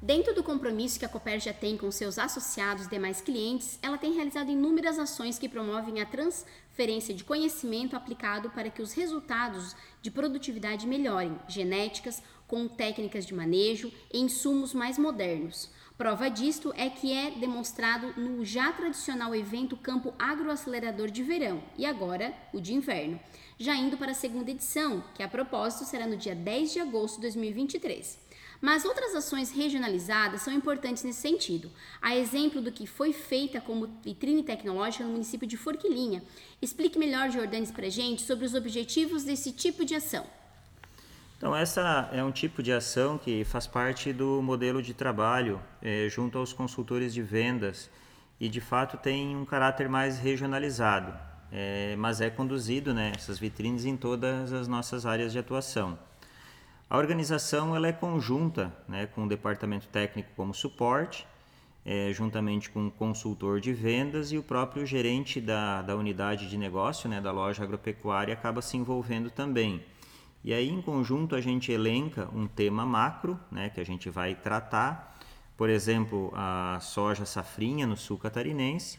Dentro do compromisso que a Copérgia tem com seus associados e demais clientes, ela tem realizado inúmeras ações que promovem a transferência de conhecimento aplicado para que os resultados de produtividade melhorem, genéticas, com técnicas de manejo e insumos mais modernos. Prova disto é que é demonstrado no já tradicional evento Campo Agroacelerador de Verão e agora o de Inverno, já indo para a segunda edição, que a propósito será no dia 10 de agosto de 2023. Mas outras ações regionalizadas são importantes nesse sentido. A exemplo do que foi feita como vitrine tecnológica no município de Forquilinha. Explique melhor, Jordanes, para a gente sobre os objetivos desse tipo de ação. Então, essa é um tipo de ação que faz parte do modelo de trabalho é, junto aos consultores de vendas e, de fato, tem um caráter mais regionalizado, é, mas é conduzido, né, essas vitrines, em todas as nossas áreas de atuação. A organização ela é conjunta né, com o departamento técnico como suporte, é, juntamente com o consultor de vendas e o próprio gerente da, da unidade de negócio, né, da loja agropecuária, acaba se envolvendo também. E aí, em conjunto, a gente elenca um tema macro né, que a gente vai tratar, por exemplo, a soja safrinha no sul catarinense,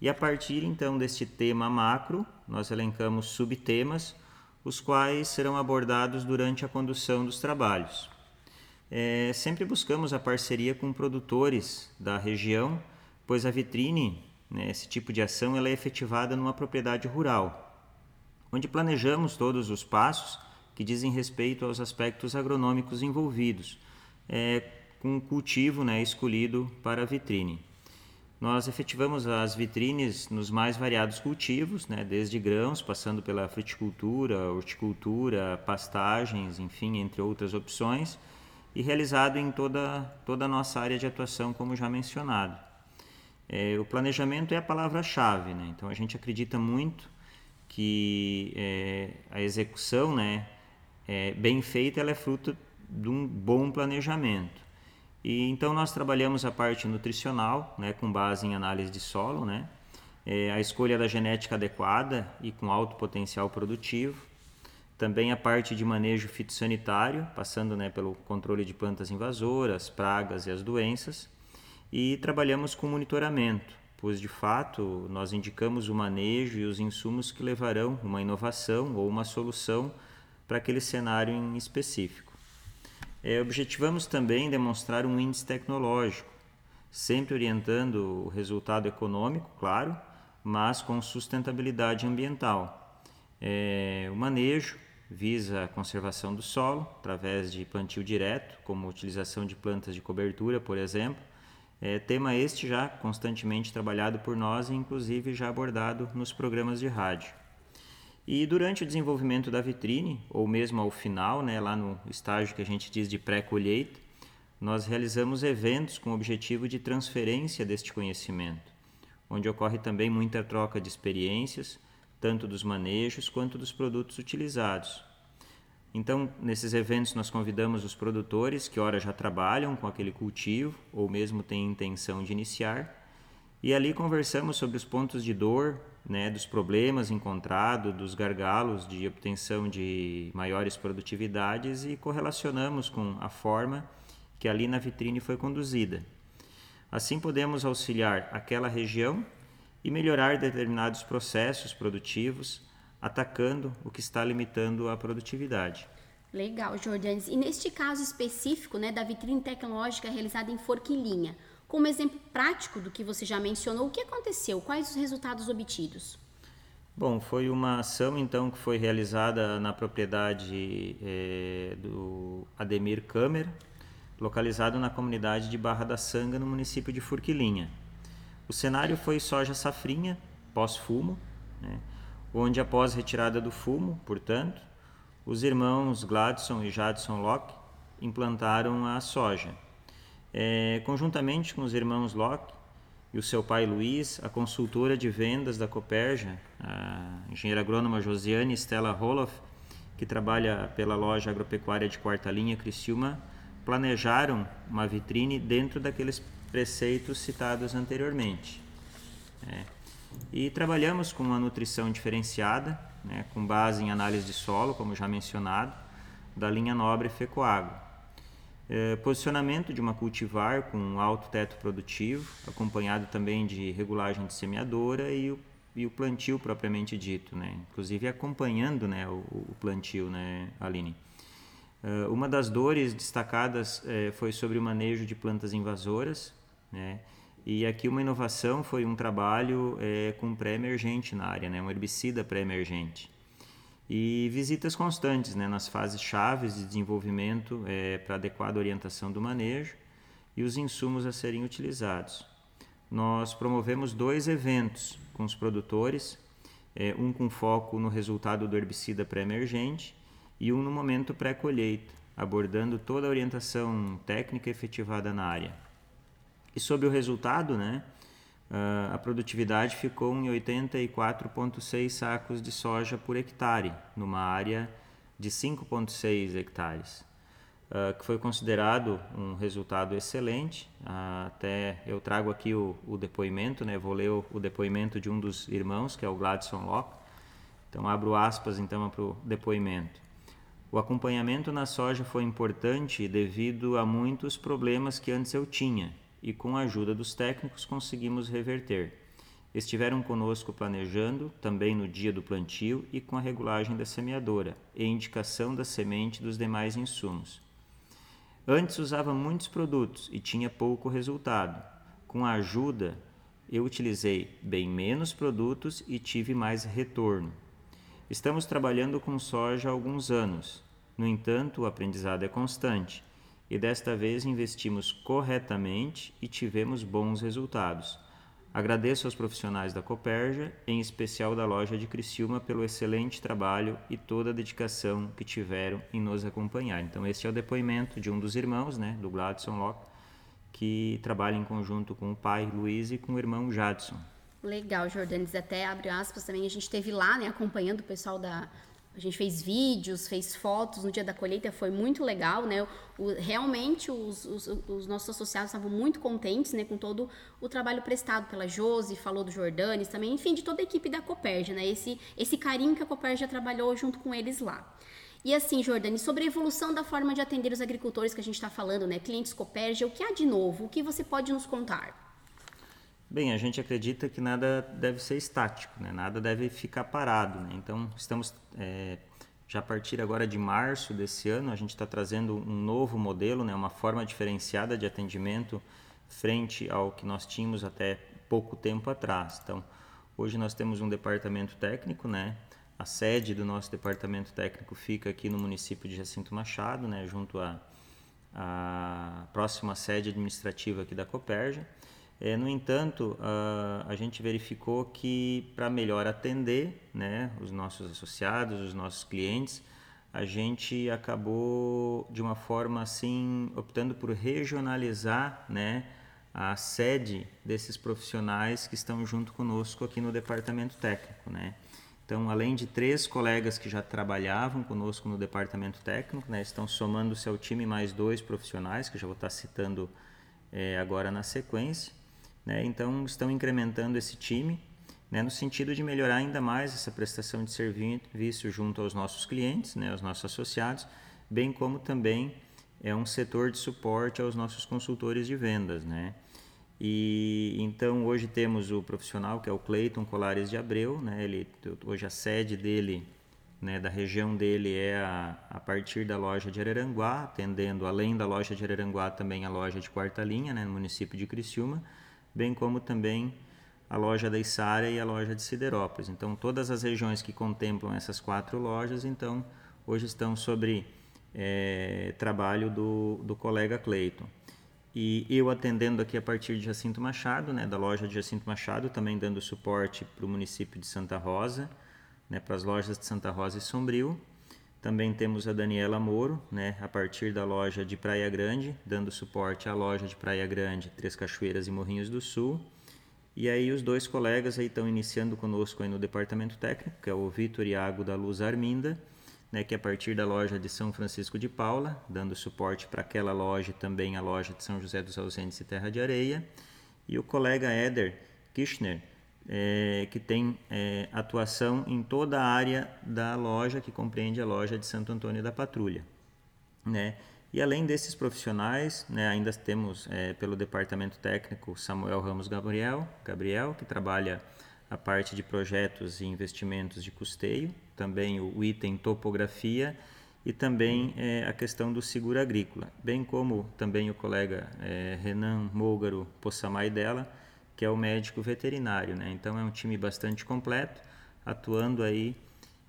e a partir então deste tema macro, nós elencamos subtemas os quais serão abordados durante a condução dos trabalhos. É, sempre buscamos a parceria com produtores da região, pois a vitrine, né, esse tipo de ação, ela é efetivada numa propriedade rural, onde planejamos todos os passos que dizem respeito aos aspectos agronômicos envolvidos, é, com o cultivo né, escolhido para a vitrine. Nós efetivamos as vitrines nos mais variados cultivos, né, desde grãos, passando pela fruticultura, horticultura, pastagens, enfim, entre outras opções, e realizado em toda, toda a nossa área de atuação, como já mencionado. É, o planejamento é a palavra-chave, né? então a gente acredita muito que é, a execução né, é, bem feita ela é fruto de um bom planejamento. E então nós trabalhamos a parte nutricional, né, com base em análise de solo, né, é, a escolha da genética adequada e com alto potencial produtivo, também a parte de manejo fitossanitário, passando né, pelo controle de plantas invasoras, pragas e as doenças, e trabalhamos com monitoramento, pois de fato nós indicamos o manejo e os insumos que levarão uma inovação ou uma solução para aquele cenário em específico. É, objetivamos também demonstrar um índice tecnológico, sempre orientando o resultado econômico, claro, mas com sustentabilidade ambiental. É, o manejo visa a conservação do solo através de plantio direto, como utilização de plantas de cobertura, por exemplo. É, tema este já constantemente trabalhado por nós e inclusive já abordado nos programas de rádio. E durante o desenvolvimento da vitrine, ou mesmo ao final, né, lá no estágio que a gente diz de pré-colheita, nós realizamos eventos com o objetivo de transferência deste conhecimento, onde ocorre também muita troca de experiências, tanto dos manejos quanto dos produtos utilizados. Então, nesses eventos, nós convidamos os produtores que, ora, já trabalham com aquele cultivo ou mesmo têm intenção de iniciar, e ali conversamos sobre os pontos de dor, né, dos problemas encontrados, dos gargalos de obtenção de maiores produtividades e correlacionamos com a forma que ali na vitrine foi conduzida. Assim podemos auxiliar aquela região e melhorar determinados processos produtivos, atacando o que está limitando a produtividade. Legal, Jordanes. E neste caso específico né, da vitrine tecnológica realizada em Forquilinha, como exemplo prático do que você já mencionou, o que aconteceu? Quais os resultados obtidos? Bom, foi uma ação então que foi realizada na propriedade é, do Ademir Câmara, localizado na comunidade de Barra da Sanga, no município de Furquilinha. O cenário foi soja safrinha, pós-fumo, né, onde após retirada do fumo, portanto, os irmãos Gladson e Jadson Locke implantaram a soja. É, conjuntamente com os irmãos Locke e o seu pai Luiz, a consultora de vendas da Coperja, a engenheira agrônoma Josiane Stella Roloff, que trabalha pela loja agropecuária de quarta linha Criciúma, planejaram uma vitrine dentro daqueles preceitos citados anteriormente. É. E trabalhamos com uma nutrição diferenciada, né, com base em análise de solo, como já mencionado, da linha nobre Fecoagro. É, posicionamento de uma cultivar com alto teto produtivo, acompanhado também de regulagem de semeadora e o, e o plantio propriamente dito, né? inclusive acompanhando né, o, o plantio, né, Aline? Uh, uma das dores destacadas uh, foi sobre o manejo de plantas invasoras, né? E aqui uma inovação foi um trabalho é, com pré-emergente na área, né? um herbicida pré-emergente. E visitas constantes né? nas fases chaves de desenvolvimento é, para adequada orientação do manejo e os insumos a serem utilizados. Nós promovemos dois eventos com os produtores, é, um com foco no resultado do herbicida pré-emergente e um no momento pré-colheita, abordando toda a orientação técnica efetivada na área. E sobre o resultado, né, uh, a produtividade ficou em 84,6 sacos de soja por hectare, numa área de 5,6 hectares, uh, que foi considerado um resultado excelente. Uh, até eu trago aqui o, o depoimento, né, vou ler o, o, depoimento de um dos irmãos, que é o Gladson Locke. Então, abro aspas então para o depoimento. O acompanhamento na soja foi importante devido a muitos problemas que antes eu tinha e com a ajuda dos técnicos conseguimos reverter. Estiveram conosco planejando, também no dia do plantio e com a regulagem da semeadora e indicação da semente dos demais insumos. Antes usava muitos produtos e tinha pouco resultado. Com a ajuda, eu utilizei bem menos produtos e tive mais retorno. Estamos trabalhando com soja há alguns anos. No entanto, o aprendizado é constante e desta vez investimos corretamente e tivemos bons resultados. Agradeço aos profissionais da Coperja, em especial da loja de Criciúma, pelo excelente trabalho e toda a dedicação que tiveram em nos acompanhar. Então, este é o depoimento de um dos irmãos, né, do Gladson Locke, que trabalha em conjunto com o pai Luiz e com o irmão Jadson. Legal, Jordanes. Até abre aspas também, a gente teve lá, né, acompanhando o pessoal da, a gente fez vídeos, fez fotos no dia da colheita, foi muito legal, né? O, realmente os, os, os, nossos associados estavam muito contentes, né, com todo o trabalho prestado pela Josi, falou do Jordanes também, enfim, de toda a equipe da Coperja, né? Esse, esse carinho que a Coperja trabalhou junto com eles lá. E assim, Jordani, sobre a evolução da forma de atender os agricultores que a gente está falando, né? Clientes Coperja, o que há de novo? O que você pode nos contar? Bem, a gente acredita que nada deve ser estático, né? nada deve ficar parado. Né? Então, estamos é, já a partir agora de março desse ano, a gente está trazendo um novo modelo, né? uma forma diferenciada de atendimento frente ao que nós tínhamos até pouco tempo atrás. Então, hoje nós temos um departamento técnico, né? A sede do nosso departamento técnico fica aqui no município de Jacinto Machado, né? Junto à, à próxima sede administrativa aqui da Coperja. É, no entanto, a, a gente verificou que para melhor atender né, os nossos associados, os nossos clientes, a gente acabou de uma forma assim optando por regionalizar né, a sede desses profissionais que estão junto conosco aqui no departamento técnico. Né? Então, além de três colegas que já trabalhavam conosco no departamento técnico, né, estão somando-se ao time mais dois profissionais, que já vou estar citando é, agora na sequência. Né? Então, estão incrementando esse time né? no sentido de melhorar ainda mais essa prestação de serviço junto aos nossos clientes, né? aos nossos associados, bem como também é um setor de suporte aos nossos consultores de vendas. Né? E então hoje temos o profissional que é o Cleiton Colares de Abreu, né? Ele hoje a sede dele, né, da região dele é a, a partir da loja de Araranguá, atendendo além da loja de Araranguá também a loja de Quarta Linha, né, no município de Criciúma bem como também a loja da Içara e a loja de Siderópolis. Então, todas as regiões que contemplam essas quatro lojas, então, hoje estão sobre é, trabalho do, do colega Cleiton. E eu atendendo aqui a partir de Jacinto Machado, né, da loja de Jacinto Machado, também dando suporte para o município de Santa Rosa, né, para as lojas de Santa Rosa e Sombrio. Também temos a Daniela Moro, né, a partir da loja de Praia Grande, dando suporte à loja de Praia Grande, Três Cachoeiras e Morrinhos do Sul. E aí os dois colegas aí estão iniciando conosco aí no departamento técnico, que é o Vitor Iago da Luz Arminda, né, que é a partir da loja de São Francisco de Paula, dando suporte para aquela loja e também a loja de São José dos Ausentes e Terra de Areia. E o colega Éder Kirchner, é, que tem é, atuação em toda a área da loja, que compreende a loja de Santo Antônio da Patrulha. Né? E além desses profissionais, né, ainda temos é, pelo departamento técnico Samuel Ramos Gabriel, Gabriel, que trabalha a parte de projetos e investimentos de custeio, também o item topografia e também é, a questão do seguro agrícola, bem como também o colega é, Renan Môgaro Possamay dela, que é o médico veterinário. Né? Então é um time bastante completo, atuando aí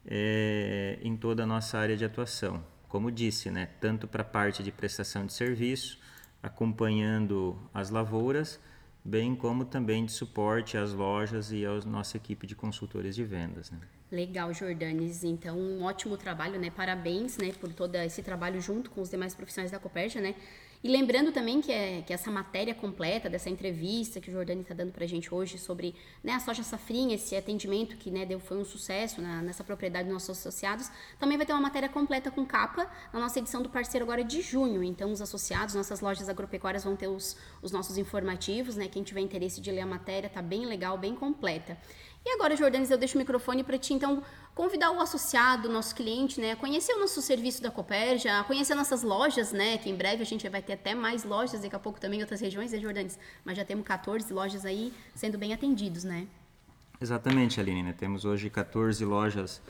é, em toda a nossa área de atuação como disse, né, tanto para a parte de prestação de serviço, acompanhando as lavouras, bem como também de suporte às lojas e à nossa equipe de consultores de vendas. Né? Legal, Jordanes. Então, um ótimo trabalho, né? Parabéns, né, por todo esse trabalho junto com os demais profissionais da Copérgia, né? E lembrando também que, é, que essa matéria completa dessa entrevista que o Jordani está dando para a gente hoje sobre né, a soja safrinha, esse atendimento que né, deu, foi um sucesso na, nessa propriedade dos nossos associados, também vai ter uma matéria completa com capa na nossa edição do parceiro agora de junho. Então, os associados, nossas lojas agropecuárias vão ter os, os nossos informativos, né? Quem tiver interesse de ler a matéria, tá bem legal, bem completa. E agora, Jordanes, eu deixo o microfone para ti, então, convidar o associado, nosso cliente, né, a conhecer o nosso serviço da Copérgia, a conhecer nossas lojas, né, que em breve a gente vai ter até mais lojas, daqui a pouco também em outras regiões, né, Jordanes? Mas já temos 14 lojas aí sendo bem atendidos, né? Exatamente, Aline, né? Temos hoje 14 lojas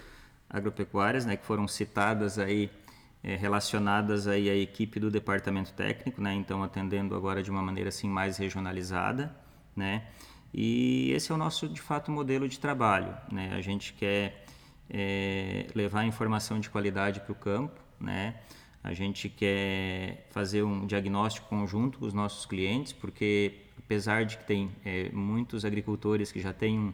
agropecuárias, né, que foram citadas aí é, relacionadas aí à equipe do departamento técnico, né? Então atendendo agora de uma maneira assim mais regionalizada, né? E esse é o nosso, de fato, modelo de trabalho. Né? A gente quer é, levar informação de qualidade para o campo, né? a gente quer fazer um diagnóstico conjunto com os nossos clientes, porque apesar de que tem é, muitos agricultores que já têm um,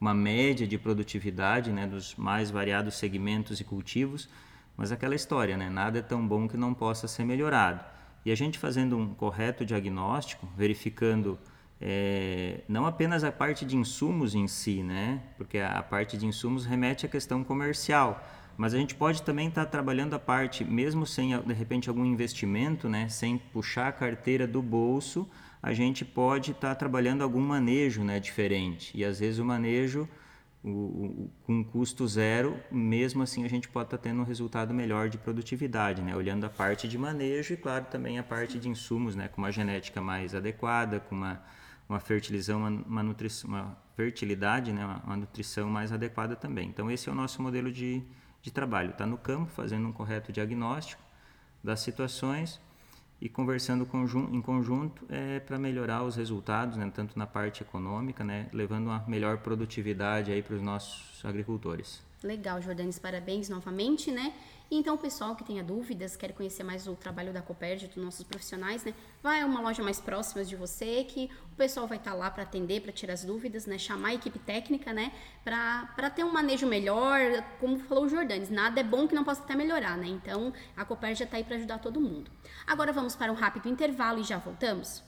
uma média de produtividade né, dos mais variados segmentos e cultivos, mas aquela história, né, nada é tão bom que não possa ser melhorado. E a gente fazendo um correto diagnóstico, verificando é, não apenas a parte de insumos em si, né? Porque a, a, parte de insumos remete à questão comercial, mas a gente pode também estar tá trabalhando a parte, mesmo sem de repente algum investimento, né? Sem puxar a carteira do bolso, a gente pode estar tá trabalhando algum manejo, né? Diferente e às vezes o manejo com custo zero, mesmo assim a gente pode estar tá tendo um resultado melhor de produtividade, né? olhando a parte de manejo e, claro, também a parte de insumos, né? com uma genética mais adequada, com uma uma fertilização, uma, uma, nutrição, uma fertilidade, né, uma, uma, nutrição mais adequada também. Então esse é o nosso modelo de, de trabalho. Está no campo, fazendo um correto diagnóstico das situações e conversando em conjunto é, para melhorar os resultados, né, tanto na parte econômica, né, levando uma melhor produtividade aí para os nossos agricultores. Legal, Jordanes, parabéns novamente, né? Então, pessoal que tenha dúvidas, quer conhecer mais o trabalho da Copérdia, dos nossos profissionais, né? Vai a uma loja mais próxima de você, que o pessoal vai estar tá lá para atender, para tirar as dúvidas, né? Chamar a equipe técnica, né? Para ter um manejo melhor, como falou o Jordanes, nada é bom que não possa até melhorar, né? Então, a Copérdia está aí para ajudar todo mundo. Agora vamos para um rápido intervalo e já voltamos.